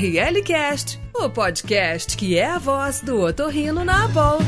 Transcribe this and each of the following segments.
ORL Cast, o podcast que é a voz do otorrino na Abol.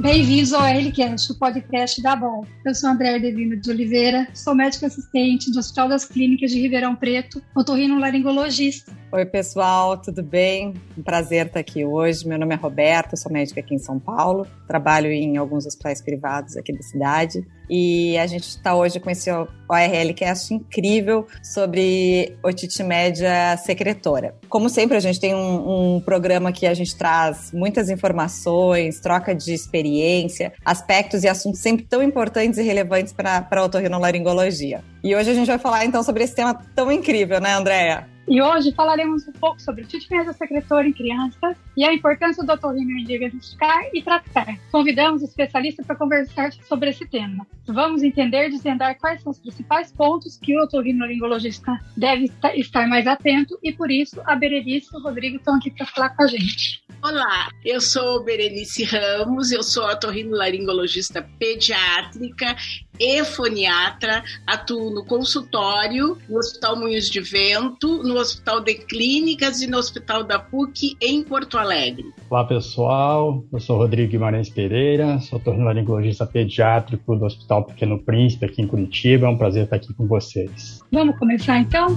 Bem-vindos ao RLCast, o podcast da Bom. Eu sou André Devino de Oliveira, sou médica assistente do Hospital das Clínicas de Ribeirão Preto, otorrino laringologista. Oi, pessoal, tudo bem? Um prazer estar aqui hoje. Meu nome é Roberto, sou médica aqui em São Paulo, trabalho em alguns hospitais privados aqui da cidade e a gente está hoje com esse ORLcast incrível sobre otite média secretora. Como sempre, a gente tem um, um, programa que a gente traz muitas informações, troca de experiência, aspectos e assuntos sempre tão importantes e relevantes para a otorrinolaringologia. E hoje a gente vai falar então sobre esse tema tão incrível, né, Andréia? E hoje falaremos um pouco sobre otite média secretora em crianças e a importância do otorrino em diagnosticar e tratar. Convidamos especialistas para conversar sobre esse tema. Vamos entender e desvendar quais são os principais pontos que o otorrinolaringologista deve estar mais atento e por isso a Berenice e o Rodrigo estão aqui para falar com a gente. Olá, eu sou Berenice Ramos, eu sou otorrinolaringologista pediátrica e foniatra, atuo no consultório, no Hospital Moinhos de Vento, no Hospital de Clínicas e no Hospital da PUC em Porto Alegre. Olá pessoal, eu sou Rodrigo Guimarães Pereira, sou otorrinolaringologista pediátrico do Hospital Pequeno Príncipe aqui em Curitiba, é um prazer estar aqui com vocês. Vamos começar então?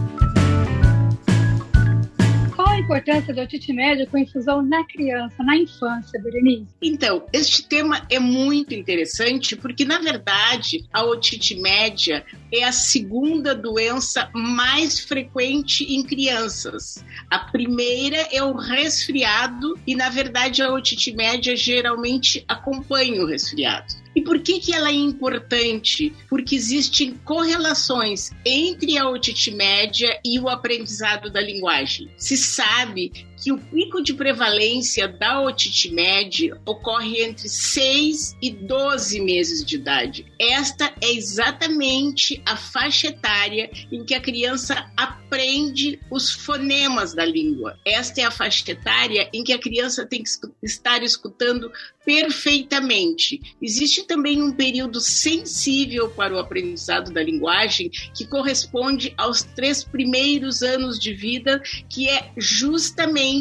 Importância da otite média com infusão na criança, na infância, Berenice? Então, este tema é muito interessante porque, na verdade, a otite média é a segunda doença mais frequente em crianças. A primeira é o resfriado e, na verdade, a otite média geralmente acompanha o resfriado. E por que, que ela é importante? Porque existem correlações entre a otite média e o aprendizado da linguagem. Se sabe sabe? Que o pico de prevalência da otite média ocorre entre 6 e 12 meses de idade. Esta é exatamente a faixa etária em que a criança aprende os fonemas da língua. Esta é a faixa etária em que a criança tem que estar escutando perfeitamente. Existe também um período sensível para o aprendizado da linguagem que corresponde aos três primeiros anos de vida, que é justamente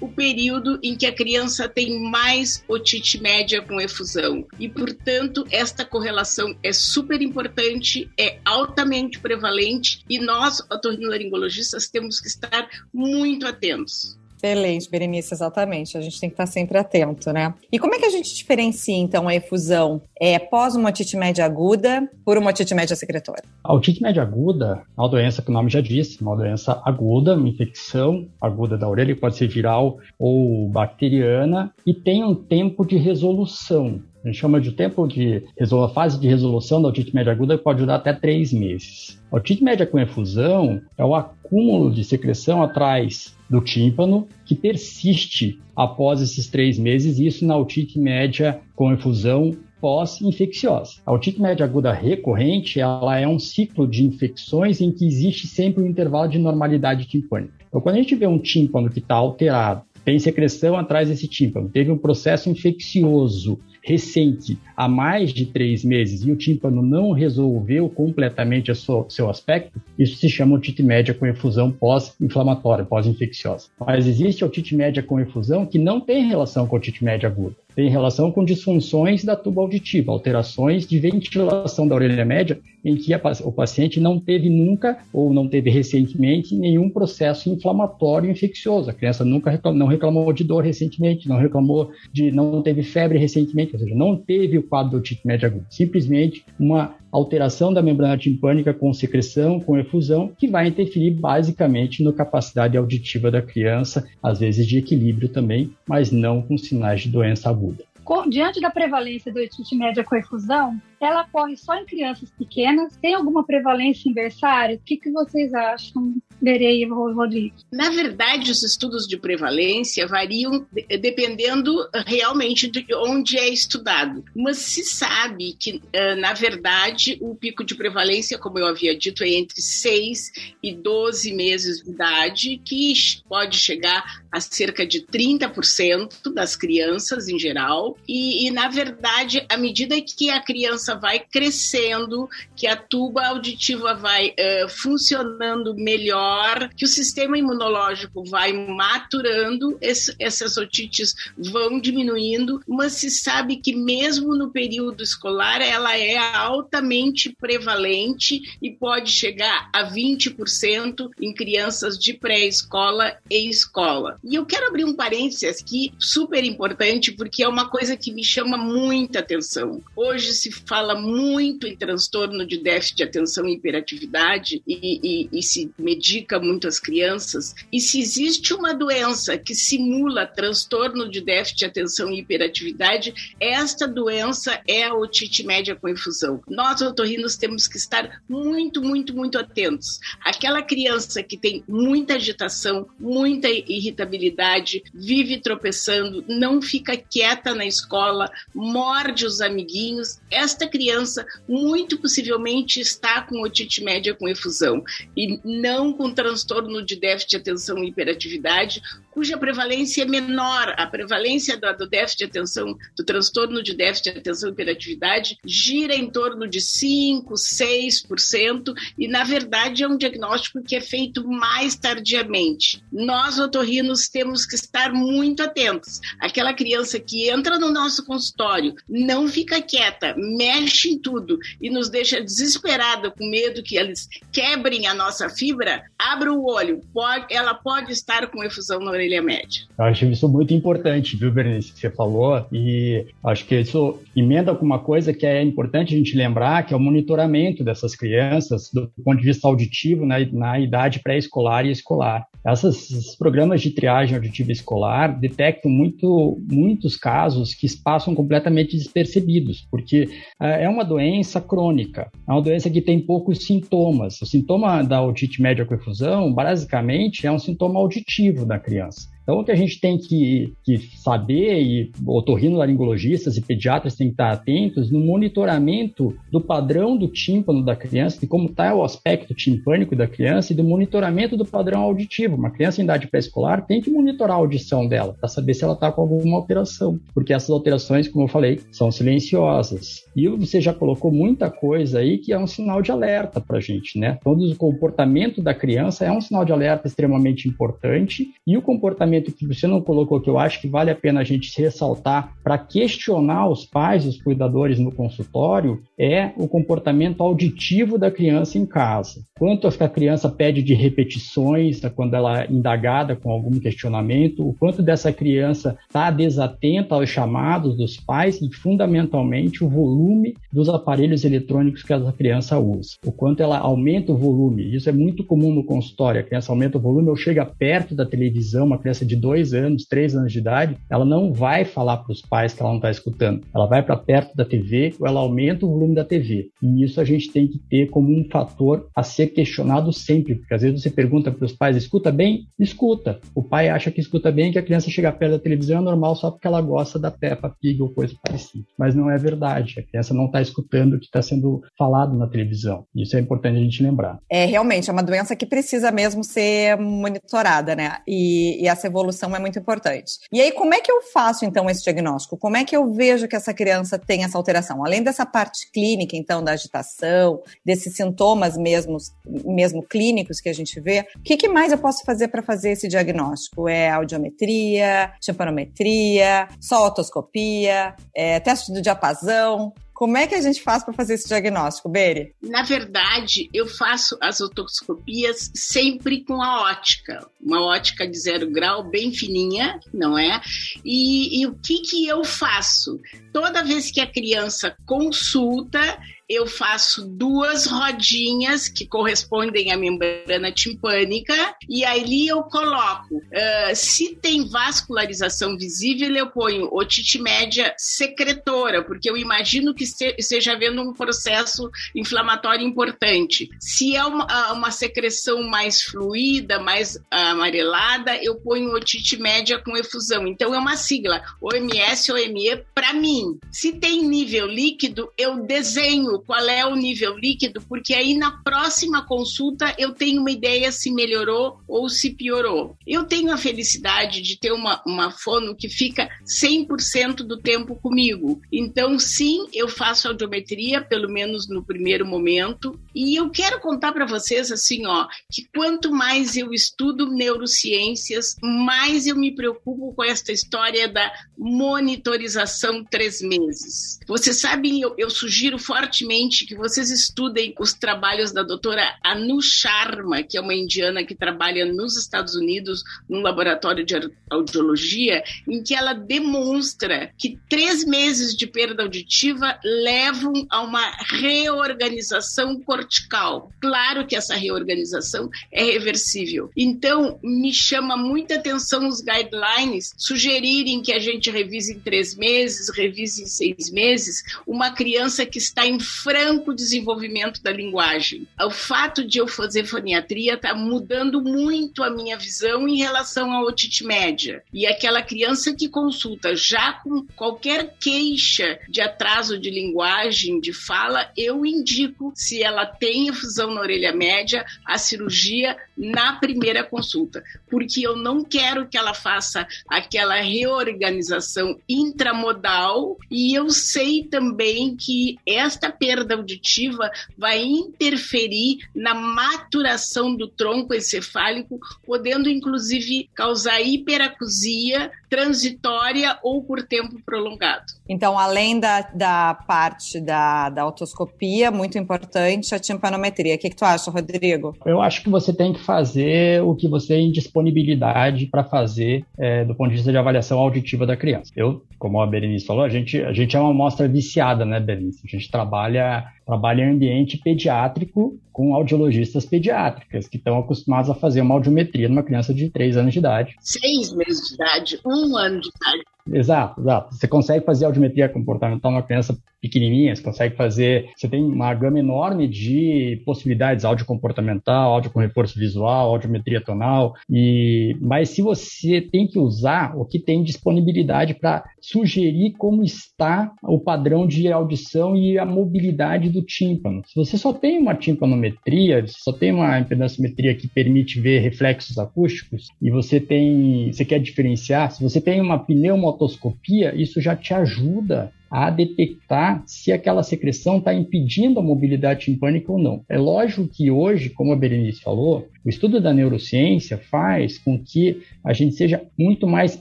o período em que a criança tem mais otite média com efusão. E, portanto, esta correlação é super importante, é altamente prevalente e nós, otorrinolaringologistas, temos que estar muito atentos. Excelente, Berenice, exatamente. A gente tem que estar sempre atento, né? E como é que a gente diferencia, então, a efusão é, pós uma otite média aguda por uma otite média secretora? A otite média aguda é uma doença que o nome já disse, uma doença aguda, uma infecção aguda da orelha, que pode ser viral ou bacteriana, e tem um tempo de resolução. A gente chama de tempo de a fase de resolução da otite média aguda pode durar até três meses. A otite média com efusão é o acúmulo de secreção atrás do tímpano, que persiste após esses três meses, isso na otite média com efusão pós-infecciosa. A otite média aguda recorrente, ela é um ciclo de infecções em que existe sempre um intervalo de normalidade timpânica. Então, quando a gente vê um tímpano que está alterado, tem secreção atrás desse tímpano, teve um processo infeccioso recente, há mais de três meses, e o tímpano não resolveu completamente seu aspecto, isso se chama otite média com efusão pós-inflamatória, pós-infecciosa. Mas existe otite média com efusão que não tem relação com otite média aguda tem relação com disfunções da tuba auditiva, alterações de ventilação da orelha média, em que a, o paciente não teve nunca ou não teve recentemente nenhum processo inflamatório infeccioso. A criança nunca reclamou, não reclamou de dor recentemente, não reclamou de não teve febre recentemente, ou seja, não teve o quadro de otite média aguda, simplesmente uma alteração da membrana timpânica com secreção, com efusão, que vai interferir basicamente na capacidade auditiva da criança, às vezes de equilíbrio também, mas não com sinais de doença aguda. Diante da prevalência do otite média com efusão, ela ocorre só em crianças pequenas? Tem alguma prevalência inversária? O que, que vocês acham, Berei e Rodrigo? Na verdade, os estudos de prevalência variam dependendo realmente de onde é estudado. Mas se sabe que, eh, na verdade, o pico de prevalência, como eu havia dito, é entre 6 e 12 meses de idade, que pode chegar a cerca de 30% das crianças em geral. E, e, na verdade, à medida que a criança criança vai crescendo, que a tuba auditiva vai uh, funcionando melhor, que o sistema imunológico vai maturando, esse, essas otites vão diminuindo, mas se sabe que mesmo no período escolar ela é altamente prevalente e pode chegar a 20% em crianças de pré-escola e escola. E eu quero abrir um parênteses aqui super importante porque é uma coisa que me chama muita atenção. Hoje se fala muito em transtorno de déficit de atenção e hiperatividade e, e, e se medica muito as crianças. E se existe uma doença que simula transtorno de déficit de atenção e hiperatividade, esta doença é a otite média com infusão. Nós, otorrinos, temos que estar muito, muito, muito atentos. Aquela criança que tem muita agitação, muita irritabilidade, vive tropeçando, não fica quieta na escola, morde os amiguinhos, esta criança muito possivelmente está com otite média com efusão e não com transtorno de déficit de atenção e hiperatividade, cuja prevalência é menor. A prevalência do, déficit de atenção, do transtorno de déficit de atenção e hiperatividade, gira em torno de 5, 6%, e na verdade é um diagnóstico que é feito mais tardiamente. Nós, otorrinos, temos que estar muito atentos. Aquela criança que entra no nosso consultório, não fica quieta, mexe em tudo e nos deixa desesperada, com medo que eles quebrem a nossa fibra, abra o olho, pode, ela pode estar com efusão na orelha média. Eu acho isso muito importante, viu, Berenice, que você falou, e acho que isso emenda com uma coisa que é importante a gente lembrar, que é o monitoramento dessas crianças do ponto de vista auditivo na, na idade pré-escolar e escolar. Essas, esses programas de triagem auditiva escolar detectam muito, muitos casos que passam completamente despercebidos, porque uh, é uma doença crônica, é uma doença que tem poucos sintomas. O sintoma da otite média com efusão, basicamente, é um sintoma auditivo da criança. Então, o que a gente tem que, que saber, e otorrinolaringologistas e pediatras têm que estar atentos no monitoramento do padrão do tímpano da criança, de como está o aspecto timpânico da criança e do monitoramento do padrão auditivo. Uma criança em idade pré-escolar tem que monitorar a audição dela para saber se ela está com alguma alteração, porque essas alterações, como eu falei, são silenciosas. E você já colocou muita coisa aí que é um sinal de alerta para a gente, né? Todo o comportamento da criança é um sinal de alerta extremamente importante e o comportamento que você não colocou, que eu acho que vale a pena a gente ressaltar para questionar os pais, os cuidadores no consultório, é o comportamento auditivo da criança em casa. Quanto a criança pede de repetições quando ela é indagada com algum questionamento, o quanto dessa criança está desatenta aos chamados dos pais e, fundamentalmente, o volume dos aparelhos eletrônicos que essa criança usa. O quanto ela aumenta o volume. Isso é muito comum no consultório. A criança aumenta o volume ou chega perto da televisão, uma criança de dois anos, três anos de idade, ela não vai falar para os pais que ela não está escutando. Ela vai para perto da TV ou ela aumenta o volume da TV. E isso a gente tem que ter como um fator a ser questionado sempre, porque às vezes você pergunta para os pais, escuta bem? Escuta. O pai acha que escuta bem que a criança chega perto da televisão é normal só porque ela gosta da Peppa Pig ou coisa parecida. Mas não é verdade. A criança não está escutando o que está sendo falado na televisão. Isso é importante a gente lembrar. É, realmente, é uma doença que precisa mesmo ser monitorada, né? E, e essa evolução é muito importante. E aí, como é que eu faço, então, esse diagnóstico? Como é que eu vejo que essa criança tem essa alteração? Além dessa parte clínica, então, da agitação, desses sintomas mesmo, mesmo clínicos que a gente vê, o que, que mais eu posso fazer para fazer esse diagnóstico? É audiometria, timpanometria, só otoscopia, é, teste do diapasão? Como é que a gente faz para fazer esse diagnóstico, Beri? Na verdade, eu faço as otoscopias sempre com a ótica, uma ótica de zero grau bem fininha, não é? E, e o que que eu faço? Toda vez que a criança consulta, eu faço duas rodinhas que correspondem à membrana timpânica e ali eu coloco. Uh, se tem vascularização visível, eu ponho otite média secretora, porque eu imagino que esteja havendo um processo inflamatório importante. Se é uma, uma secreção mais fluida, mais amarelada, eu ponho otite média com efusão. Então é uma sigla, OMS, OME, para mim. Se tem nível líquido, eu desenho qual é o nível líquido, porque aí na próxima consulta eu tenho uma ideia se melhorou ou se piorou. Eu tenho a felicidade de ter uma, uma fono que fica 100% do tempo comigo. Então, sim, eu faço audiometria, pelo menos no primeiro momento, e eu quero contar para vocês assim, ó, que quanto mais eu estudo neurociências, mais eu me preocupo com esta história da monitorização três meses. Vocês sabem, eu, eu sugiro fortemente que vocês estudem os trabalhos da doutora Anu Sharma, que é uma indiana que trabalha nos Estados Unidos num laboratório de audiologia, em que ela demonstra que três meses de perda auditiva levam a uma reorganização cortical. Claro que essa reorganização é reversível. Então, me chama muita atenção os guidelines sugerirem que a gente revise em três meses, revise em seis meses, uma criança que está em franco desenvolvimento da linguagem. O fato de eu fazer foniatria está mudando muito a minha visão em relação à otite média. E aquela criança que consulta já com qualquer queixa de atraso de linguagem, de fala, eu indico, se ela tem efusão na orelha média, a cirurgia na primeira consulta, porque eu não quero que ela faça aquela reorganização intramodal e eu sei também que esta perda auditiva vai interferir na maturação do tronco encefálico, podendo inclusive causar hiperacusia transitória ou por tempo prolongado. Então, além da, da parte da, da otoscopia, muito importante, a timpanometria. O que, que tu acha, Rodrigo? Eu acho que você tem que fazer o que você tem disponibilidade para fazer é, do ponto de vista de avaliação auditiva da criança. Eu, como a Berenice falou, a gente, a gente é uma amostra viciada, né, Berenice? A gente trabalha, trabalha em ambiente pediátrico com audiologistas pediátricas que estão acostumados a fazer uma audiometria numa criança de 3 anos de idade. Seis meses de idade, um ano de idade. Exato, exato. Você consegue fazer audiometria comportamental numa criança pequenininha, você consegue fazer, você tem uma gama enorme de possibilidades, áudio comportamental, áudio com reforço visual, audiometria tonal, e mas se você tem que usar o que tem disponibilidade para sugerir como está o padrão de audição e a mobilidade do tímpano. Se você só tem uma timpanometria, só tem uma impedanciometria que permite ver reflexos acústicos e você tem, você quer diferenciar, se você tem uma pneumotoscopia, isso já te ajuda a detectar se aquela secreção está impedindo a mobilidade timpânica ou não. É lógico que hoje, como a Berenice falou, o estudo da neurociência faz com que a gente seja muito mais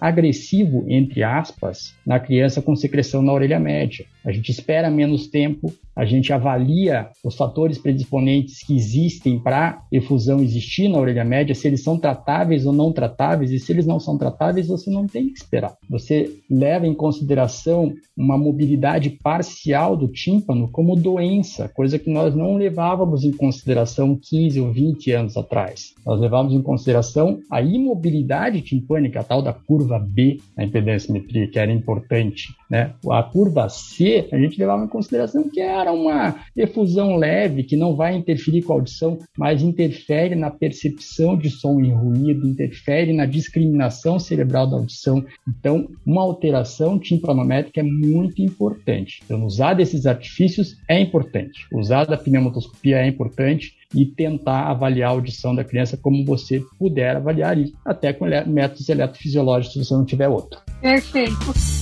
agressivo, entre aspas, na criança com secreção na orelha média. A gente espera menos tempo, a gente avalia os fatores predisponentes que existem para efusão existir na orelha média, se eles são tratáveis ou não tratáveis, e se eles não são tratáveis, você não tem que esperar. Você leva em consideração uma mobilidade parcial do tímpano como doença, coisa que nós não levávamos em consideração 15 ou 20 anos atrás. Nós levamos em consideração a imobilidade timpânica, a tal da curva B na impedanciometria, que era importante. Né? A curva C, a gente levava em consideração que era uma efusão leve, que não vai interferir com a audição, mas interfere na percepção de som e ruído, interfere na discriminação cerebral da audição. Então, uma alteração timpanométrica é muito importante. Então, usar desses artifícios é importante. Usar da pneumotoscopia é importante e tentar avaliar a audição da criança como você puder avaliar isso, até com métodos eletrofisiológicos se você não tiver outro. Perfeito.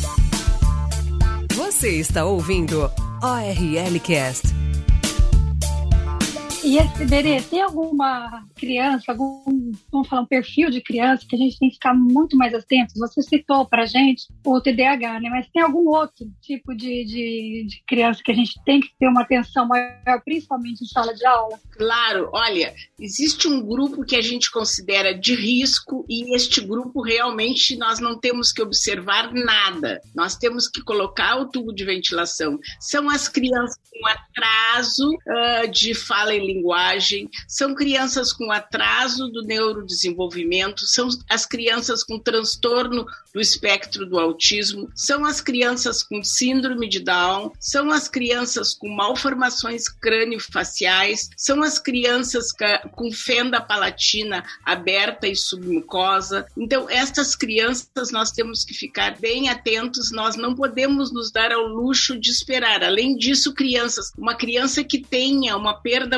Você está ouvindo ORL Cast. E esse, Berê, tem alguma criança, algum, vamos falar, um perfil de criança que a gente tem que ficar muito mais atento? Você citou para gente o TDAH, né? Mas tem algum outro tipo de, de, de, criança que a gente tem que ter uma atenção maior, principalmente em sala de aula? Claro, olha, existe um grupo que a gente considera de risco e este grupo realmente nós não temos que observar nada. Nós temos que colocar o tubo de ventilação. São as crianças com atraso uh, de fala e linguagem, são crianças com atraso do neurodesenvolvimento, são as crianças com transtorno do espectro do autismo, são as crianças com síndrome de Down, são as crianças com malformações crânio-faciais, são as crianças com fenda palatina aberta e submucosa. Então, estas crianças nós temos que ficar bem atentos, nós não podemos nos dar ao luxo de esperar. Além disso, crianças, uma criança que tenha uma perda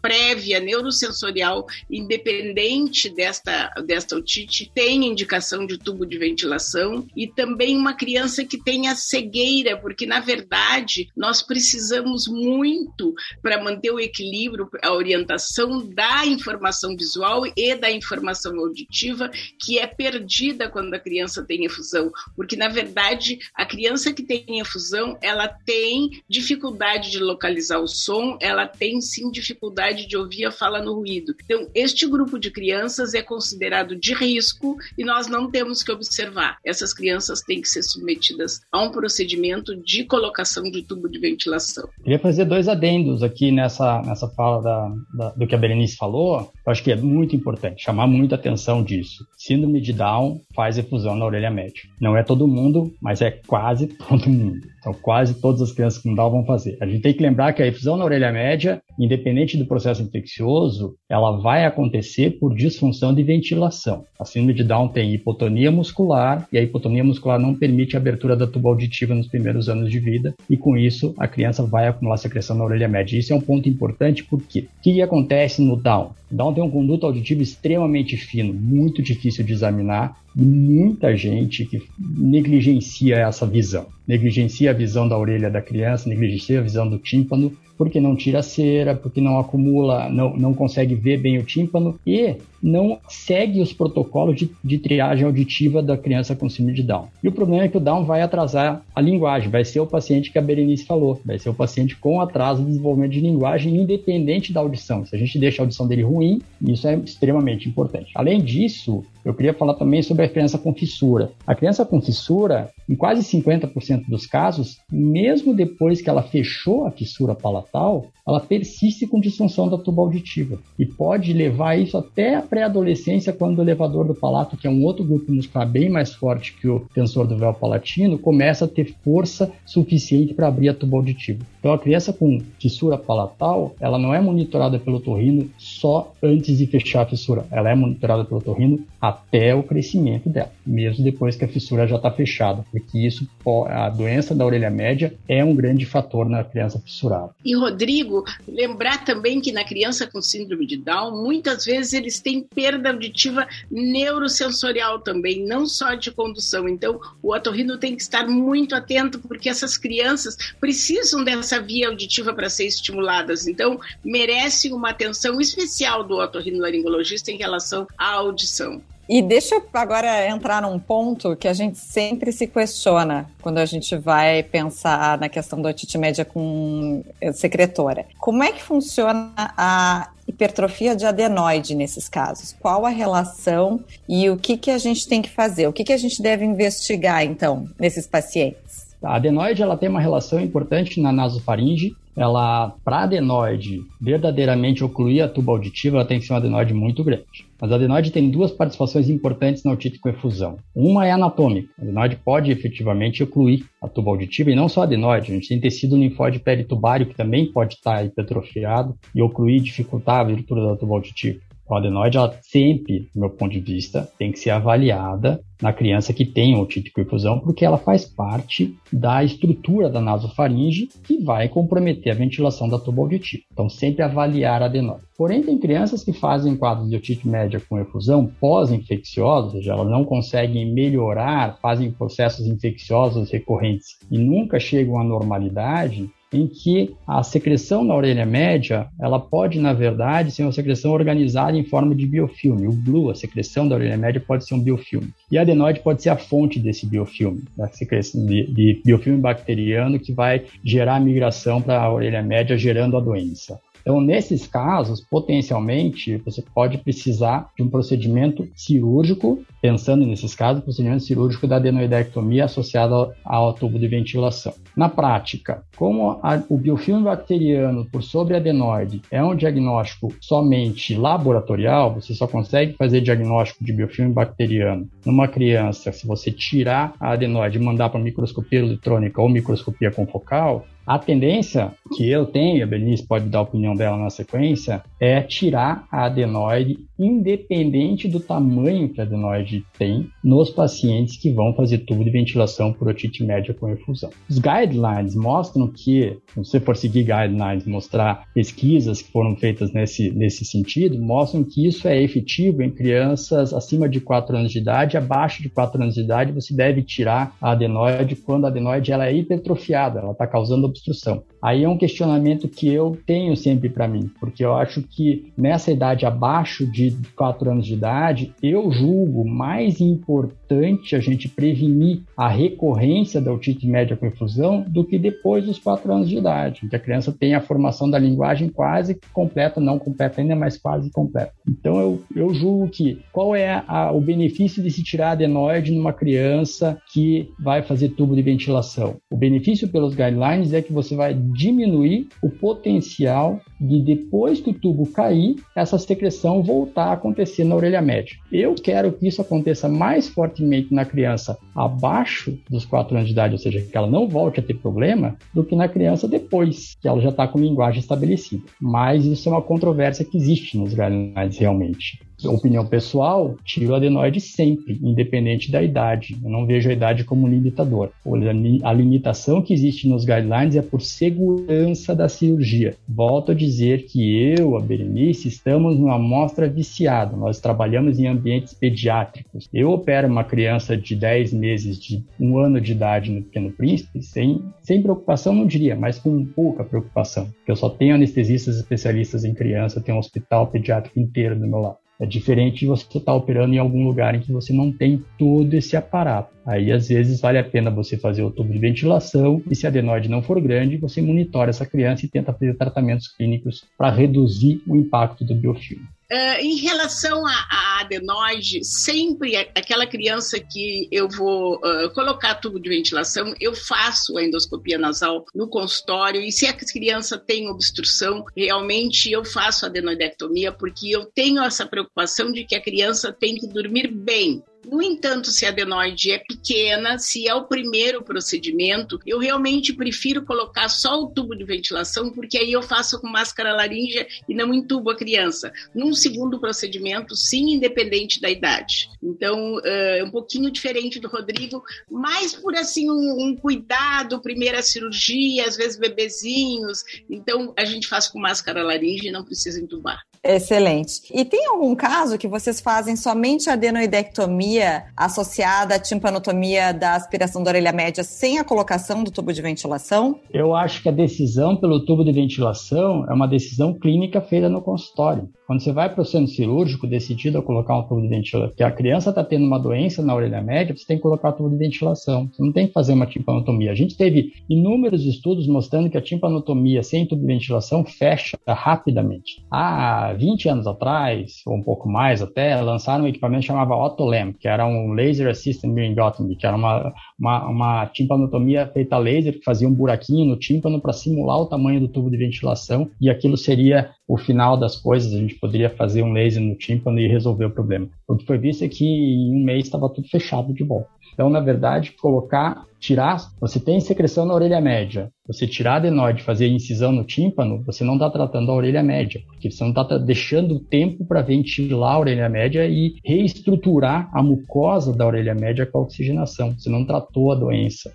prévia, neurosensorial, independente desta, desta otite, tem indicação de tubo de ventilação e também uma criança que tenha cegueira, porque na verdade nós precisamos muito para manter o equilíbrio, a orientação da informação visual e da informação auditiva, que é perdida quando a criança tem efusão, porque na verdade a criança que tem efusão, ela tem dificuldade de localizar o som, ela tem sim dificuldade de ouvir a fala no ruído. Então, este grupo de crianças é considerado de risco e nós não temos que observar. Essas crianças têm que ser submetidas a um procedimento de colocação de tubo de ventilação. Queria fazer dois adendos aqui nessa, nessa fala da, da, do que a Berenice falou. Eu acho que é muito importante chamar muita atenção disso. Síndrome de Down faz efusão na orelha média. Não é todo mundo, mas é quase todo mundo. Então, quase todas as crianças com Down vão fazer. A gente tem que lembrar que a efusão na orelha média, independente do processo infeccioso, ela vai acontecer por disfunção de ventilação. A síndrome de Down tem hipotonia muscular e a hipotonia muscular não permite a abertura da tuba auditiva nos primeiros anos de vida e com isso a criança vai acumular secreção na orelha média. Isso é um ponto importante porque o que acontece no Down? Down tem um conduto auditivo extremamente fino, muito difícil de examinar muita gente que negligencia essa visão. Negligencia a visão da orelha da criança, negligencia a visão do tímpano, porque não tira cera, porque não acumula, não, não consegue ver bem o tímpano e não segue os protocolos de, de triagem auditiva da criança com síndrome de Down. E o problema é que o Down vai atrasar a linguagem, vai ser o paciente que a Berenice falou, vai ser o paciente com atraso de desenvolvimento de linguagem independente da audição. Se a gente deixa a audição dele ruim, isso é extremamente importante. Além disso, eu queria falar também sobre a criança com fissura. A criança com fissura, em quase 50% dos casos, mesmo depois que ela fechou a fissura palatal, ela persiste com disfunção da tuba auditiva e pode levar isso até a pré-adolescência, quando o elevador do palato, que é um outro grupo muscular bem mais forte que o tensor do véu palatino, começa a ter força suficiente para abrir a tuba auditiva. Então, a criança com fissura palatal, ela não é monitorada pelo torrino só antes de fechar a fissura, ela é monitorada pelo torrino até o crescimento dela, mesmo depois que a fissura já está fechada, porque isso, a doença da orelha média é um grande fator na criança fissurada. E Rodrigo, lembrar também que na criança com síndrome de Down, muitas vezes eles têm perda auditiva neurosensorial também, não só de condução. Então, o otorrino tem que estar muito atento, porque essas crianças precisam dessa via auditiva para ser estimuladas. Então, merecem uma atenção especial do otorrinolaringologista em relação à audição. E deixa eu agora entrar num ponto que a gente sempre se questiona quando a gente vai pensar na questão da otite média com eh, secretora. Como é que funciona a hipertrofia de adenoide nesses casos? Qual a relação e o que, que a gente tem que fazer? O que, que a gente deve investigar, então, nesses pacientes? A adenoide ela tem uma relação importante na nasofaringe ela, para adenoide verdadeiramente ocluir a tuba auditiva, ela tem que ser uma adenoide muito grande. Mas a adenoide tem duas participações importantes na otite com efusão. Uma é anatômica. A adenoide pode efetivamente ocluir a tuba auditiva, e não só a adenoide. A gente tem tecido linfóide peritubário que também pode estar hipertrofiado e ocluir e dificultar a abertura da tuba auditiva. A adenoide, ela sempre, do meu ponto de vista, tem que ser avaliada na criança que tem otite com efusão, porque ela faz parte da estrutura da nasofaringe que vai comprometer a ventilação da tuba auditiva. Então, sempre avaliar a adenoide. Porém, tem crianças que fazem quadros de otite média com efusão pós-infecciosos, ou seja, elas não conseguem melhorar, fazem processos infecciosos recorrentes e nunca chegam à normalidade, em que a secreção na orelha média, ela pode, na verdade, ser uma secreção organizada em forma de biofilme. O blue, a secreção da orelha média, pode ser um biofilme. E a adenoide pode ser a fonte desse biofilme, da secreção de, de biofilme bacteriano que vai gerar a migração para a orelha média, gerando a doença. Então, nesses casos, potencialmente, você pode precisar de um procedimento cirúrgico, pensando nesses casos, procedimento cirúrgico da adenoidectomia associado ao, tubo de ventilação. Na prática, como a, o biofilme bacteriano por sobre adenoide é um diagnóstico somente laboratorial, você só consegue fazer diagnóstico de biofilme bacteriano numa criança se você tirar a adenoide e mandar para microscopia eletrônica ou microscopia confocal, a tendência que eu tenho, a Bernice pode dar a opinião dela na sequência, é tirar a adenoide independente do tamanho que a adenoide tem nos pacientes que vão fazer tubo de ventilação por otite média com efusão. Os guidelines mostram que, se você for seguir guidelines, mostrar pesquisas que foram feitas nesse, nesse sentido, mostram que isso é efetivo em crianças acima de 4 anos de idade, abaixo de 4 anos de idade, você deve tirar a adenoide quando a adenoide ela é hipertrofiada, ela está causando Aí é um questionamento que eu tenho sempre para mim, porque eu acho que nessa idade abaixo de 4 anos de idade, eu julgo mais importante a gente prevenir a recorrência da otite média com efusão do que depois dos 4 anos de idade, que a criança tem a formação da linguagem quase completa, não completa ainda, mas quase completa. Então eu, eu julgo que qual é a, o benefício de se tirar adenoide numa criança que vai fazer tubo de ventilação? O benefício pelos guidelines é que você vai diminuir o potencial de depois que o tubo cair, essa secreção voltar a acontecer na orelha média. Eu quero que isso aconteça mais fortemente na criança abaixo dos 4 anos de idade, ou seja, que ela não volte a ter problema, do que na criança depois, que ela já está com linguagem estabelecida. Mas isso é uma controvérsia que existe nos guidelines realmente opinião pessoal, tiro adenoide sempre, independente da idade. Eu não vejo a idade como limitador. A limitação que existe nos guidelines é por segurança da cirurgia. Volto a dizer que eu, a Berenice, estamos numa amostra viciada. Nós trabalhamos em ambientes pediátricos. Eu opero uma criança de 10 meses, de um ano de idade no Pequeno Príncipe, sem, sem preocupação, não diria, mas com pouca preocupação. Porque eu só tenho anestesistas especialistas em criança, tenho um hospital pediátrico inteiro do meu lado. É diferente de você estar tá operando em algum lugar em que você não tem todo esse aparato. Aí, às vezes, vale a pena você fazer o tubo de ventilação e, se a adenoide não for grande, você monitora essa criança e tenta fazer tratamentos clínicos para reduzir o impacto do biofilme. Uh, em relação à adenoide, sempre aquela criança que eu vou uh, colocar tubo de ventilação, eu faço a endoscopia nasal no consultório e se a criança tem obstrução, realmente eu faço a adenoidectomia porque eu tenho essa preocupação de que a criança tem que dormir bem. No entanto, se a adenoide é pequena, se é o primeiro procedimento, eu realmente prefiro colocar só o tubo de ventilação, porque aí eu faço com máscara laríngea e não entubo a criança. Num segundo procedimento, sim, independente da idade. Então, é um pouquinho diferente do Rodrigo, mais por assim um, um cuidado, primeira cirurgia, às vezes bebezinhos. Então, a gente faz com máscara laríngea e não precisa entubar. Excelente. E tem algum caso que vocês fazem somente adenoidectomia associada à timpanotomia da aspiração da orelha média sem a colocação do tubo de ventilação? Eu acho que a decisão pelo tubo de ventilação é uma decisão clínica feita no consultório. Quando você vai para o centro cirúrgico decidido a colocar um tubo de ventilação, que a criança está tendo uma doença na orelha média, você tem que colocar o tubo de ventilação. Você não tem que fazer uma timpanotomia. A gente teve inúmeros estudos mostrando que a timpanotomia sem tubo de ventilação fecha rapidamente. Há 20 anos atrás, ou um pouco mais até, lançaram um equipamento chamado Otolem, que era um Laser Assisted Myringotomy, que era uma, uma, uma timpanotomia feita a laser, que fazia um buraquinho no tímpano para simular o tamanho do tubo de ventilação, e aquilo seria o final das coisas, a gente poderia fazer um laser no tímpano e resolver o problema. O que foi visto é que em um mês estava tudo fechado de volta. Então, na verdade, colocar, tirar, você tem secreção na orelha média, você tirar adenoide fazer incisão no tímpano, você não está tratando a orelha média, porque você não está deixando tempo para ventilar a orelha média e reestruturar a mucosa da orelha média com a oxigenação. Você não tratou a doença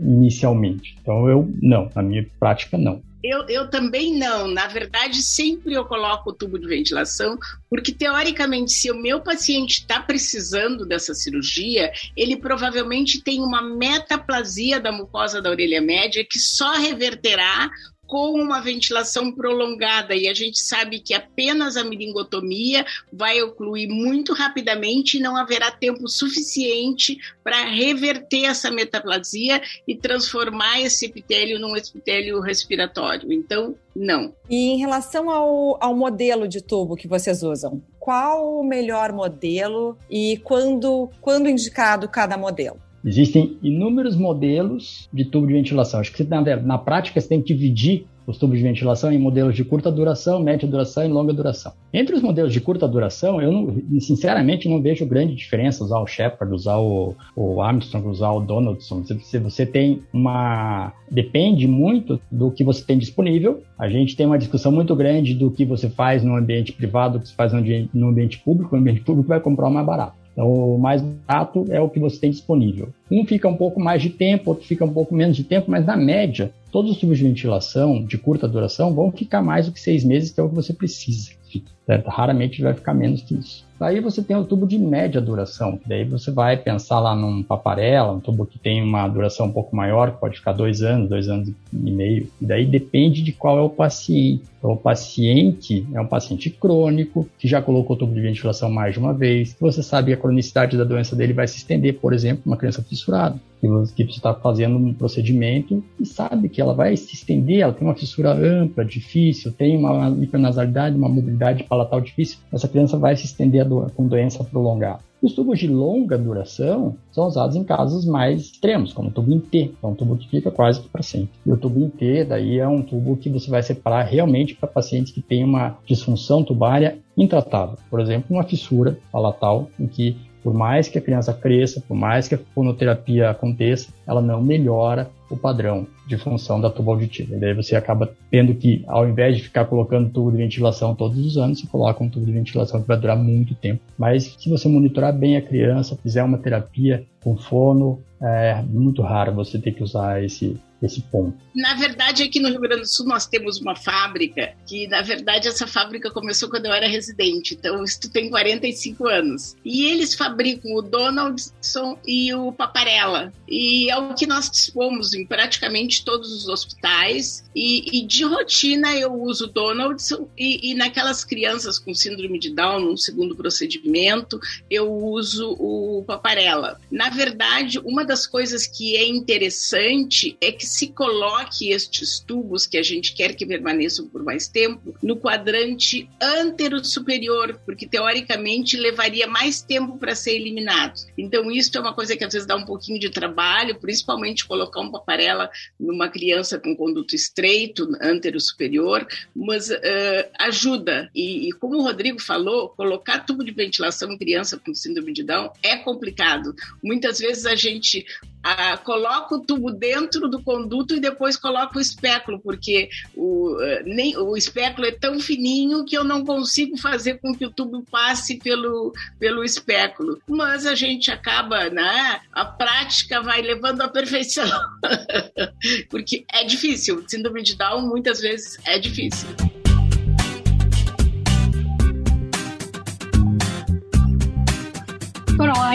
inicialmente. Então, eu, não, na minha prática, não. Eu, eu também não. Na verdade, sempre eu coloco o tubo de ventilação, porque teoricamente, se o meu paciente está precisando dessa cirurgia, ele provavelmente tem uma metaplasia da mucosa da orelha média que só reverterá com uma ventilação prolongada e a gente sabe que apenas a miringotomia vai ocluir muito rapidamente e não haverá tempo suficiente para reverter essa metaplasia e transformar esse epitélio num epitélio respiratório. Então, não. E em relação ao, ao modelo de tubo que vocês usam, qual o melhor modelo e quando, quando indicado cada modelo? Existem inúmeros modelos de tubo de ventilação. Acho que na, na prática você tem que dividir os tubos de ventilação em modelos de curta duração, média duração e longa duração. Entre os modelos de curta duração, eu não, sinceramente não vejo grande diferença usar o Shepard, usar o, o Armstrong, usar o Donaldson. Se você tem uma. Depende muito do que você tem disponível. A gente tem uma discussão muito grande do que você faz no ambiente privado, do que você faz no ambiente, no ambiente público. O ambiente público vai comprar o mais barato. Então, o mais barato é o que você tem disponível. Um fica um pouco mais de tempo, outro fica um pouco menos de tempo, mas na média, todos os tubos de ventilação de curta duração vão ficar mais do que seis meses, que é o que você precisa. Certo? Raramente vai ficar menos que isso. Aí você tem o tubo de média duração, que daí você vai pensar lá num paparela, um tubo que tem uma duração um pouco maior, que pode ficar dois anos, dois anos e meio. E daí depende de qual é o paciente. Então, o paciente é um paciente crônico, que já colocou o tubo de ventilação mais de uma vez, você sabe que a cronicidade da doença dele vai se estender, por exemplo, uma criança fissurada que você está fazendo um procedimento e sabe que ela vai se estender, ela tem uma fissura ampla, difícil, tem uma hipernasalidade, uma mobilidade palatal difícil, essa criança vai se estender do, com doença prolongada. Os tubos de longa duração são usados em casos mais extremos, como o tubo em T, que é um tubo que fica quase que para sempre. E o tubo em T, daí é um tubo que você vai separar realmente para pacientes que têm uma disfunção tubária intratável. Por exemplo, uma fissura palatal, em que por mais que a criança cresça, por mais que a fonoterapia aconteça, ela não melhora o padrão de função da tuba auditiva. E daí você acaba tendo que, ao invés de ficar colocando tubo de ventilação todos os anos, você coloca um tubo de ventilação que vai durar muito tempo. Mas se você monitorar bem a criança, fizer uma terapia com fono, é muito raro você ter que usar esse esse ponto? Na verdade, aqui no Rio Grande do Sul nós temos uma fábrica que, na verdade, essa fábrica começou quando eu era residente, então isso tem 45 anos. E eles fabricam o Donaldson e o Paparella. E é o que nós dispomos em praticamente todos os hospitais. E, e de rotina eu uso o Donaldson e, e naquelas crianças com síndrome de Down, no segundo procedimento, eu uso o Paparella. Na verdade, uma das coisas que é interessante é que se coloque estes tubos, que a gente quer que permaneçam por mais tempo, no quadrante antero superior, porque teoricamente levaria mais tempo para ser eliminado. Então, isso é uma coisa que às vezes dá um pouquinho de trabalho, principalmente colocar uma paparela numa criança com conduto estreito, antero superior, mas uh, ajuda. E, e como o Rodrigo falou, colocar tubo de ventilação em criança com síndrome de Down é complicado. Muitas vezes a gente uh, coloca o tubo dentro do conduto e depois coloco o espéculo, porque o, eh, nem, o espéculo é tão fininho que eu não consigo fazer com que o tubo passe pelo, pelo espéculo. Mas a gente acaba, né? A prática vai levando à perfeição. porque é difícil. Síndrome de Down muitas vezes é difícil.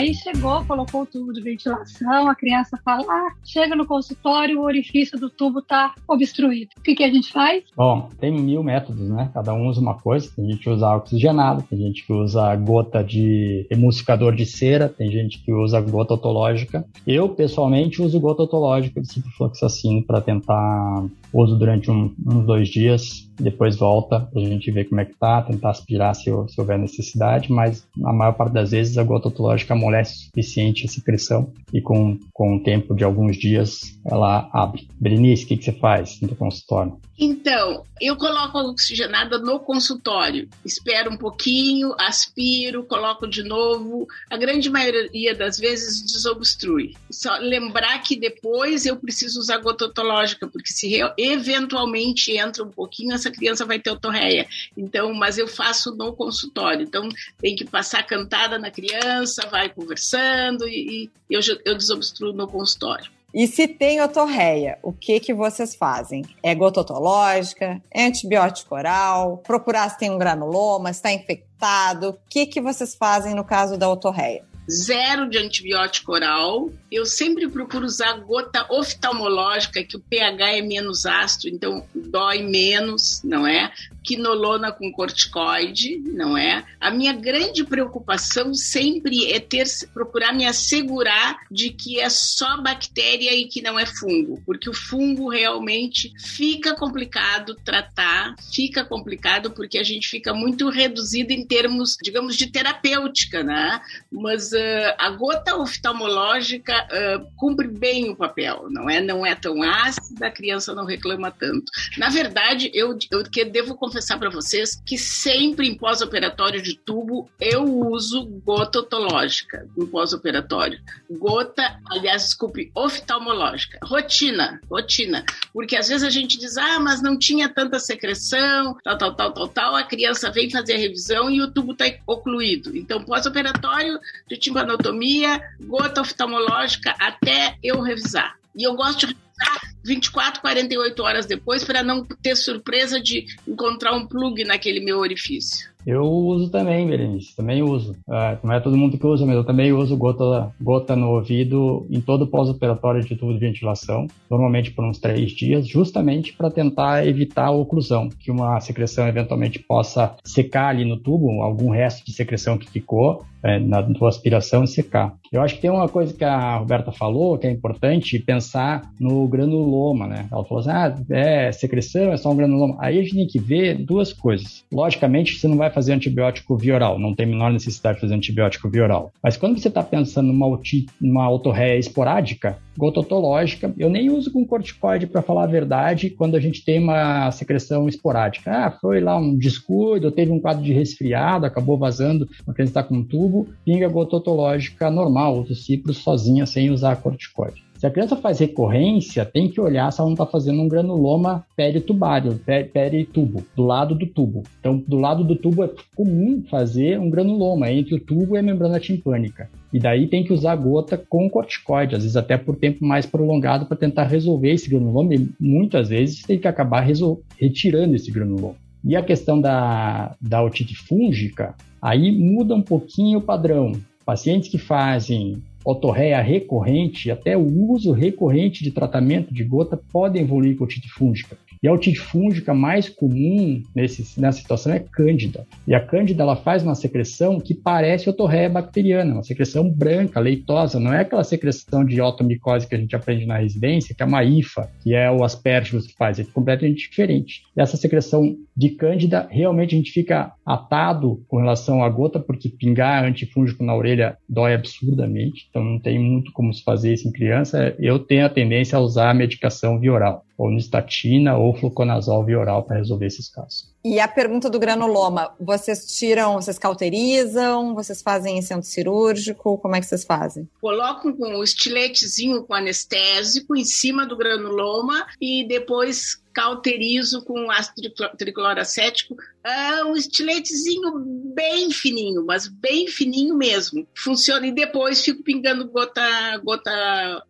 Aí chegou, colocou o tubo de ventilação, a criança fala, ah, chega no consultório, o orifício do tubo está obstruído. O que, que a gente faz? Bom, tem mil métodos, né? Cada um usa uma coisa. Tem gente que usa oxigenado, tem gente que usa gota de emulsificador de cera, tem gente que usa gota otológica. Eu, pessoalmente, uso gota otológica de ciprofloxacino para tentar uso durante um, uns dois dias, depois volta pra gente ver como é que tá, tentar aspirar se, se houver necessidade, mas na maior parte das vezes a gota otológica amolece o suficiente a secreção e com, com o tempo de alguns dias ela abre. Berenice, o que, que você faz no consultório? Então, eu coloco a oxigenada no consultório, espero um pouquinho, aspiro, coloco de novo. A grande maioria das vezes desobstrui. Só lembrar que depois eu preciso usar gota otológica, porque se eventualmente entra um pouquinho, essa criança vai ter otorreia. Então, mas eu faço no consultório. Então, tem que passar cantada na criança, vai conversando e, e eu, eu desobstruo no consultório. E se tem otorreia, o que que vocês fazem? É gota otológica? É antibiótico oral? Procurar se tem um granuloma, se está infectado? O que que vocês fazem no caso da otorreia? Zero de antibiótico oral. Eu sempre procuro usar gota oftalmológica, que o pH é menos ácido, então dói menos, não é? Quinolona com corticoide, não é? A minha grande preocupação sempre é ter procurar me assegurar de que é só bactéria e que não é fungo, porque o fungo realmente fica complicado tratar, fica complicado porque a gente fica muito reduzido em termos, digamos, de terapêutica, né? Mas a gota oftalmológica uh, cumpre bem o papel, não é? Não é tão ácida, a criança não reclama tanto. Na verdade, eu, eu que devo confessar para vocês que sempre em pós-operatório de tubo eu uso gota otológica no pós-operatório. Gota, aliás, desculpe, oftalmológica. Rotina, rotina. Porque às vezes a gente diz, ah, mas não tinha tanta secreção, tal, tal, tal, tal, tal. A criança vem fazer a revisão e o tubo está ocluído. Então, pós-operatório de timpanotomia, gota oftalmológica até eu revisar. E eu gosto de revisar 24, 48 horas depois para não ter surpresa de encontrar um plug naquele meu orifício. Eu uso também, Berenice, também uso. É, não é todo mundo que usa, mas eu também uso gota, gota no ouvido em todo pós-operatório de tubo de ventilação, normalmente por uns três dias, justamente para tentar evitar a oclusão, que uma secreção eventualmente possa secar ali no tubo, algum resto de secreção que ficou é, na tua aspiração e secar. Eu acho que tem uma coisa que a Roberta falou que é importante pensar no granuloma, né? Ela falou assim, ah, é secreção, é só um granuloma. Aí a gente tem que ver duas coisas. Logicamente, você não vai fazer antibiótico via oral, não tem menor necessidade de fazer antibiótico via oral. Mas quando você está pensando numa, numa autorreia esporádica, gototológica, eu nem uso com corticoide para falar a verdade quando a gente tem uma secreção esporádica. Ah, foi lá um descuido, teve um quadro de resfriado, acabou vazando, a criança está com um tubo, pinga gototológica normal, uso cipro sozinha sem usar corticoide. Se a criança faz recorrência, tem que olhar se ela não está fazendo um granuloma peritubário, peritubo, do lado do tubo. Então, do lado do tubo é comum fazer um granuloma entre o tubo e a membrana timpânica. E daí tem que usar gota com corticoide, às vezes até por tempo mais prolongado para tentar resolver esse granuloma. E muitas vezes tem que acabar retirando esse granuloma. E a questão da, da otite fúngica, aí muda um pouquinho o padrão. Pacientes que fazem otorreia recorrente, até o uso recorrente de tratamento de gota pode evoluir com otite fúngica. E a otite fúngica mais comum nesse, nessa situação é cândida. E a cândida ela faz uma secreção que parece otorreia bacteriana, uma secreção branca, leitosa, não é aquela secreção de otomicose que a gente aprende na residência, que é uma IFA, que é o aspergillus que faz, é completamente diferente. E essa secreção de cândida, realmente a gente fica atado com relação à gota, porque pingar antifúngico na orelha dói absurdamente, então não tem muito como se fazer isso em criança. Eu tenho a tendência a usar a medicação via oral ou nistatina ou fluconazol via oral para resolver esses casos. E a pergunta do granuloma, vocês tiram, vocês cauterizam, vocês fazem em centro cirúrgico, como é que vocês fazem? Colocam com um estiletezinho com anestésico em cima do granuloma e depois cauterizo com ácido tricloracético, é um estiletezinho bem fininho, mas bem fininho mesmo. Funciona e depois fico pingando gota, gota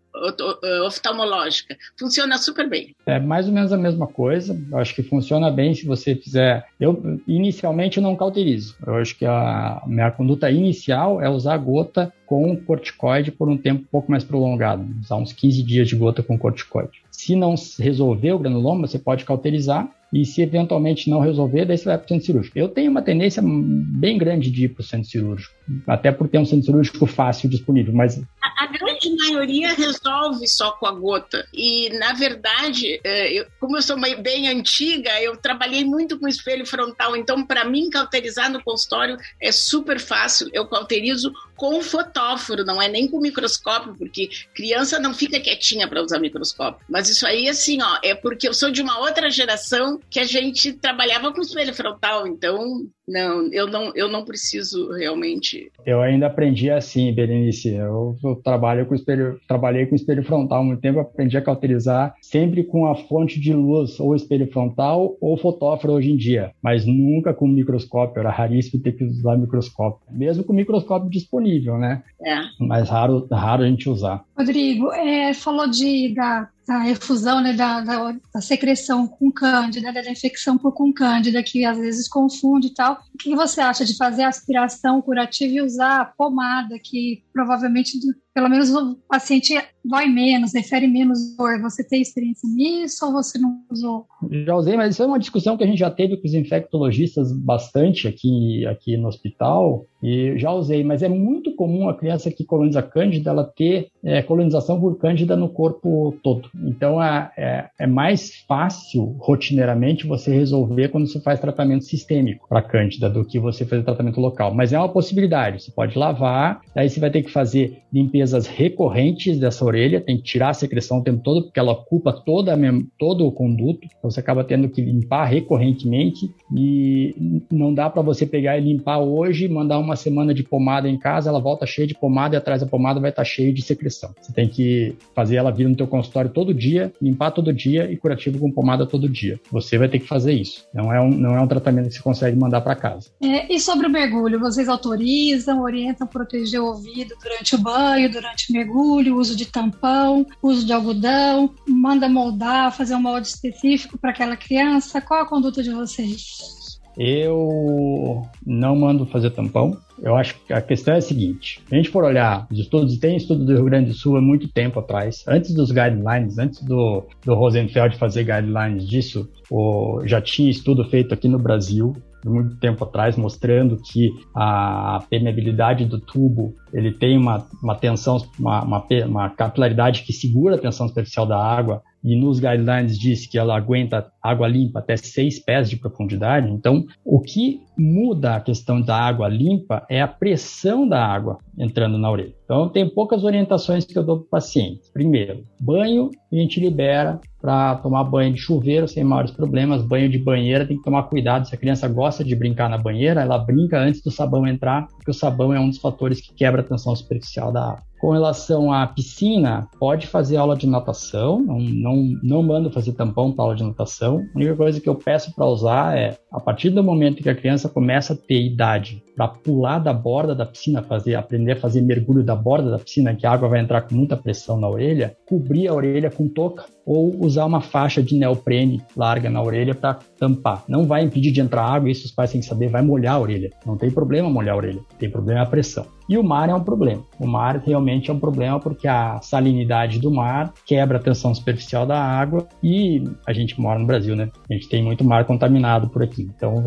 oftalmológica. Funciona super bem. É mais ou menos a mesma coisa. Eu acho que funciona bem se você fizer. Eu inicialmente não cauterizo. Eu acho que a minha conduta inicial é usar gota com corticoide por um tempo um pouco mais prolongado, usar uns 15 dias de gota com corticoide. Se não resolver o granuloma, você pode cauterizar e se eventualmente não resolver, daí você vai para o centro cirúrgico. Eu tenho uma tendência bem grande de ir para o centro cirúrgico, até por ter um centro cirúrgico fácil disponível, mas... A, grande maioria resolve só com a gota. E, na verdade, é, eu, como eu sou bem antiga, eu trabalhei muito com espelho frontal, então, para mim, cauterizar no consultório é super fácil. Eu cauterizo com fotóforo, não é nem com microscópio, porque criança não fica quietinha para usar microscópio. Mas isso aí, assim, ó, é porque eu sou de uma outra geração que a gente trabalhava com espelho frontal, então não, eu não, eu não preciso realmente. Eu ainda aprendi assim, Berenice. Eu, eu, trabalho com espelho, trabalhei com espelho frontal há muito tempo, aprendi a cauterizar sempre com a fonte de luz, ou espelho frontal ou fotóforo hoje em dia, mas nunca com microscópio. Era raríssimo ter que usar microscópio, mesmo com microscópio disponível, né? É. Mas raro, raro a gente usar. Rodrigo, é, falou de da da efusão, né, da, da, da, secreção com cândida, da infecção por com cândida, que às vezes confunde e tal. O que você acha de fazer aspiração curativa e usar pomada, que provavelmente pelo menos o paciente vai menos, refere menos dor. Você tem experiência nisso ou você não usou? Já usei, mas isso é uma discussão que a gente já teve com os infectologistas bastante aqui, aqui no hospital. E já usei, mas é muito comum a criança que coloniza cândida ela ter é, colonização por cândida no corpo todo. Então é, é, é, mais fácil, rotineiramente, você resolver quando você faz tratamento sistêmico para cândida do que você fazer tratamento local. Mas é uma possibilidade. Você pode lavar, aí você vai ter que fazer limpezas recorrentes dessa orelha, tem que tirar a secreção o tempo todo, porque ela ocupa toda todo o conduto. Então você acaba tendo que limpar recorrentemente e não dá para você pegar e limpar hoje, mandar uma semana de pomada em casa, ela volta cheia de pomada e atrás da pomada vai estar cheio de secreção. Você tem que fazer ela vir no teu consultório todo dia, limpar todo dia e curativo com pomada todo dia. Você vai ter que fazer isso. Não é um, não é um tratamento que você consegue mandar para casa. É, e sobre o mergulho, vocês autorizam, orientam proteger o ouvido durante o banho, durante o mergulho, uso de tampão, uso de algodão, manda moldar, fazer um molde específico para aquela criança? Qual a conduta de vocês? Eu não mando fazer tampão. Eu acho que a questão é a seguinte: se a gente for olhar os estudos, tem estudo do Rio Grande do Sul há muito tempo atrás, antes dos guidelines, antes do, do Rosenfeld fazer guidelines disso, o, já tinha estudo feito aqui no Brasil muito tempo atrás, mostrando que a permeabilidade do tubo ele tem uma, uma tensão, uma, uma, uma capilaridade que segura a tensão superficial da água e nos guidelines diz que ela aguenta água limpa até seis pés de profundidade. Então, o que muda a questão da água limpa é a pressão da água entrando na orelha. Então, tem poucas orientações que eu dou para o paciente. Primeiro, banho a gente libera para tomar banho de chuveiro sem maiores problemas. Banho de banheira tem que tomar cuidado. Se a criança gosta de brincar na banheira, ela brinca antes do sabão entrar, porque o sabão é um dos fatores que quebra a tensão superficial da água. Com relação à piscina, pode fazer aula de natação, não, não, não mando fazer tampão para aula de natação. A única coisa que eu peço para usar é, a partir do momento que a criança começa a ter idade para pular da borda da piscina, fazer, aprender a fazer mergulho da borda da piscina, que a água vai entrar com muita pressão na orelha, cobrir a orelha com touca ou usar uma faixa de neoprene larga na orelha para tampar. Não vai impedir de entrar água, isso os pais têm que saber, vai molhar a orelha. Não tem problema molhar a orelha, tem problema a pressão. E o mar é um problema. O mar realmente é um problema porque a salinidade do mar quebra a tensão superficial da água e a gente mora no Brasil, né? A gente tem muito mar contaminado por aqui. Então,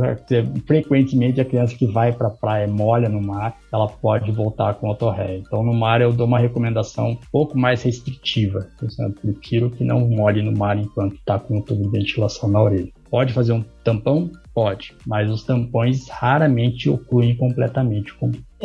frequentemente a criança que vai para praia molha no mar, ela pode voltar com otorreia. Então, no mar eu dou uma recomendação um pouco mais restritiva. Eu prefiro que não molhe no mar enquanto está com o tubo de ventilação na orelha. Pode fazer um tampão? Pode, mas os tampões raramente ocluem completamente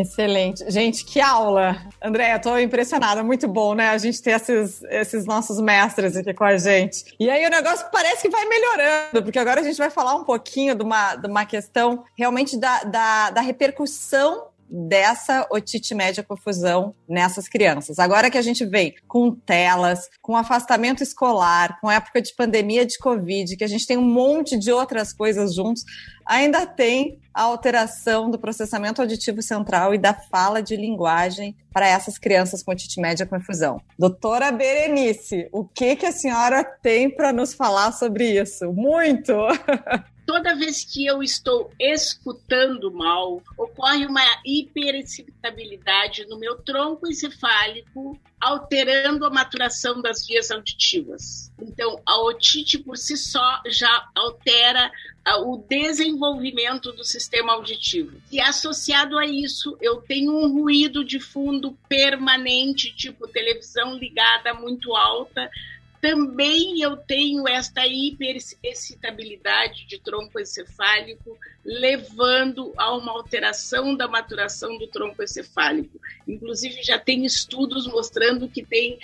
Excelente. Gente, que aula! Andréia, estou impressionada. Muito bom, né? A gente ter esses, esses nossos mestres aqui com a gente. E aí o negócio parece que vai melhorando, porque agora a gente vai falar um pouquinho de uma, de uma questão realmente da, da, da repercussão dessa otite média confusão nessas crianças. Agora que a gente vem com telas, com afastamento escolar, com época de pandemia de Covid, que a gente tem um monte de outras coisas juntos, ainda tem a alteração do processamento auditivo central e da fala de linguagem para essas crianças com otite média com efusão. Doutora Berenice, o que, que a senhora tem para nos falar sobre isso? Muito! toda vez que eu estou escutando mal, ocorre uma hiperexcitabilidade no meu tronco encefálico, alterando a maturação das vias auditivas. Então, a otite por si só já altera o desenvolvimento do sistema auditivo. E associado a isso, eu tenho um ruído de fundo permanente, tipo televisão ligada muito alta, também eu tenho esta hiperexcitabilidade de tronco encefálico, levando a uma alteração da maturação do tronco encefálico. Inclusive, já tem estudos mostrando que tem uh,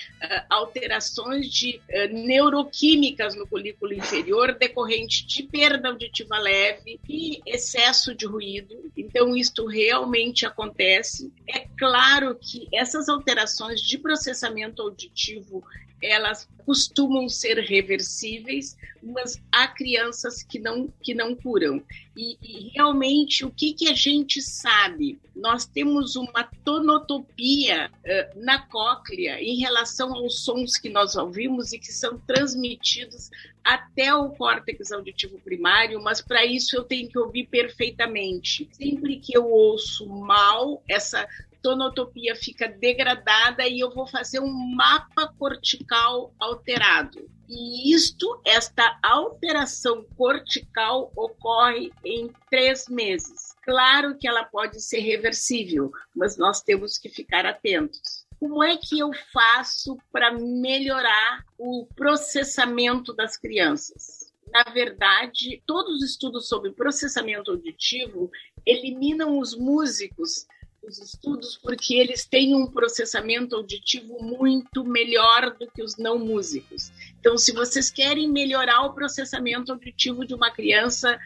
alterações de uh, neuroquímicas no folículo inferior decorrente de perda auditiva leve e excesso de ruído. Então, isto realmente acontece. É claro que essas alterações de processamento auditivo elas costumam ser reversíveis, mas há crianças que não, que não curam. E, e, realmente, o que, que a gente sabe? Nós temos uma tonotopia uh, na cóclea em relação aos sons que nós ouvimos e que são transmitidos até o córtex auditivo primário, mas para isso eu tenho que ouvir perfeitamente. Sempre que eu ouço mal, essa tonotopia fica degradada e eu vou fazer um mapa cortical alterado. E isto, esta alteração cortical ocorre em três meses. Claro que ela pode ser reversível, mas nós temos que ficar atentos. Como é que eu faço para melhorar o processamento das crianças? Na verdade, todos os estudos sobre processamento auditivo eliminam os músicos os estudos porque eles têm um processamento auditivo muito melhor do que os não músicos. Então, se vocês querem melhorar o processamento auditivo de uma criança,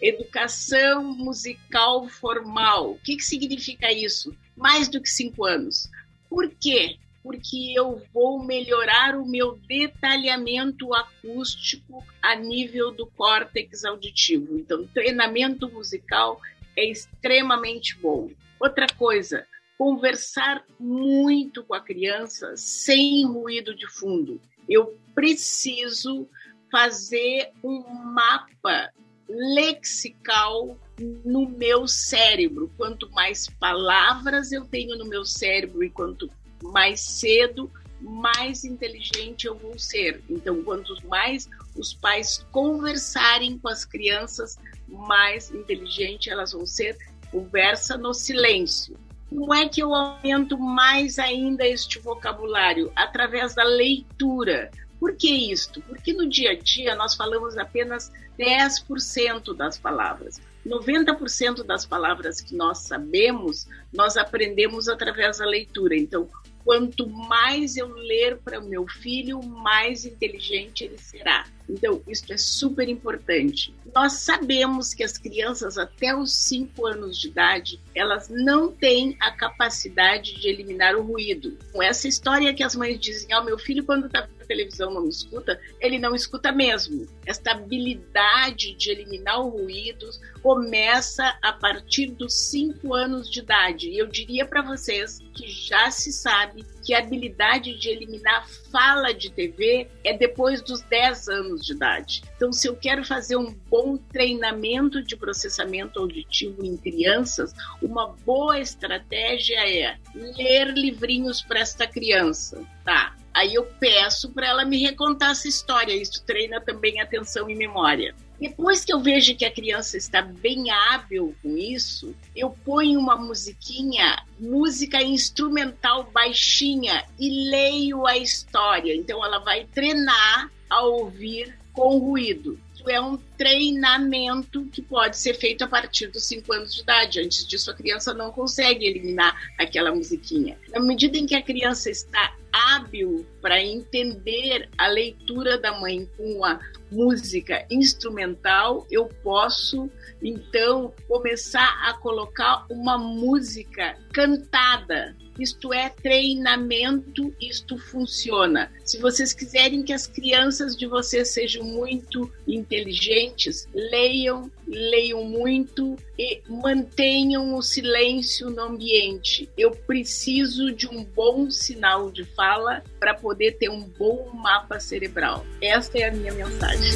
educação musical formal, o que, que significa isso? Mais do que cinco anos. Por quê? Porque eu vou melhorar o meu detalhamento acústico a nível do córtex auditivo. Então, treinamento musical é extremamente bom. Outra coisa, conversar muito com a criança sem ruído de fundo. Eu preciso fazer um mapa lexical no meu cérebro. Quanto mais palavras eu tenho no meu cérebro e quanto mais cedo, mais inteligente eu vou ser. Então, quanto mais os pais conversarem com as crianças, mais inteligente elas vão ser conversa no silêncio. Como é que eu aumento mais ainda este vocabulário? Através da leitura. Por que isto? Porque no dia a dia nós falamos apenas 10% das palavras. 90% das palavras que nós sabemos, nós aprendemos através da leitura. Então, quanto mais eu ler para o meu filho, mais inteligente ele será. Então, isso é super importante. Nós sabemos que as crianças até os 5 anos de idade, elas não têm a capacidade de eliminar o ruído. Com essa história que as mães dizem, ah, meu filho quando está na televisão não escuta, ele não escuta mesmo. Esta habilidade de eliminar o ruído começa a partir dos 5 anos de idade. E eu diria para vocês que já se sabe que a habilidade de eliminar fala de TV é depois dos 10 anos de idade. Então, se eu quero fazer um bom treinamento de processamento auditivo em crianças, uma boa estratégia é ler livrinhos para esta criança, tá? Aí eu peço para ela me recontar essa história. Isso treina também atenção e memória. Depois que eu vejo que a criança está bem hábil com isso, eu ponho uma musiquinha, música instrumental baixinha e leio a história. Então ela vai treinar a ouvir com ruído é um treinamento que pode ser feito a partir dos 5 anos de idade. Antes disso, a criança não consegue eliminar aquela musiquinha. Na medida em que a criança está hábil para entender a leitura da mãe com a música instrumental, eu posso então começar a colocar uma música cantada isto é treinamento, isto funciona. Se vocês quiserem que as crianças de vocês sejam muito inteligentes, leiam, leiam muito e mantenham o silêncio no ambiente. Eu preciso de um bom sinal de fala para poder ter um bom mapa cerebral. Esta é a minha mensagem.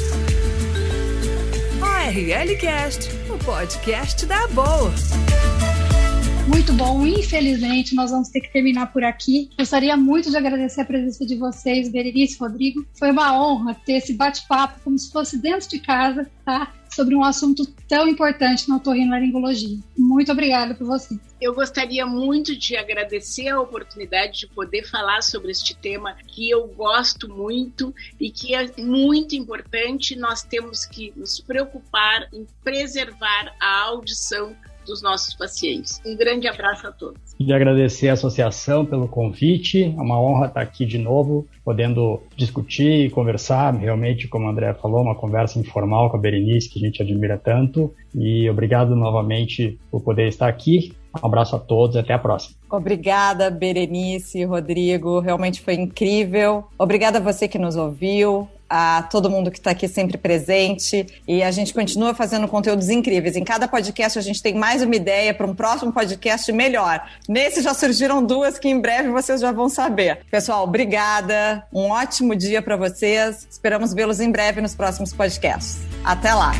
ORL Cast, o podcast da boa. Muito bom. Infelizmente, nós vamos ter que terminar por aqui. Gostaria muito de agradecer a presença de vocês, Berenice, Rodrigo. Foi uma honra ter esse bate-papo como se fosse dentro de casa, tá? Sobre um assunto tão importante na otorrinolaringologia. Muito obrigada por você. Eu gostaria muito de agradecer a oportunidade de poder falar sobre este tema que eu gosto muito e que é muito importante. Nós temos que nos preocupar em preservar a audição dos nossos pacientes. Um grande abraço a todos. E agradecer a associação pelo convite. É uma honra estar aqui de novo, podendo discutir e conversar. Realmente, como a André falou, uma conversa informal com a Berenice, que a gente admira tanto. E obrigado novamente por poder estar aqui. Um abraço a todos e até a próxima. Obrigada, Berenice, Rodrigo. Realmente foi incrível. Obrigada a você que nos ouviu a todo mundo que está aqui sempre presente e a gente continua fazendo conteúdos incríveis. Em cada podcast a gente tem mais uma ideia para um próximo podcast melhor. Nesse já surgiram duas que em breve vocês já vão saber. Pessoal, obrigada. Um ótimo dia para vocês. Esperamos vê-los em breve nos próximos podcasts. Até lá.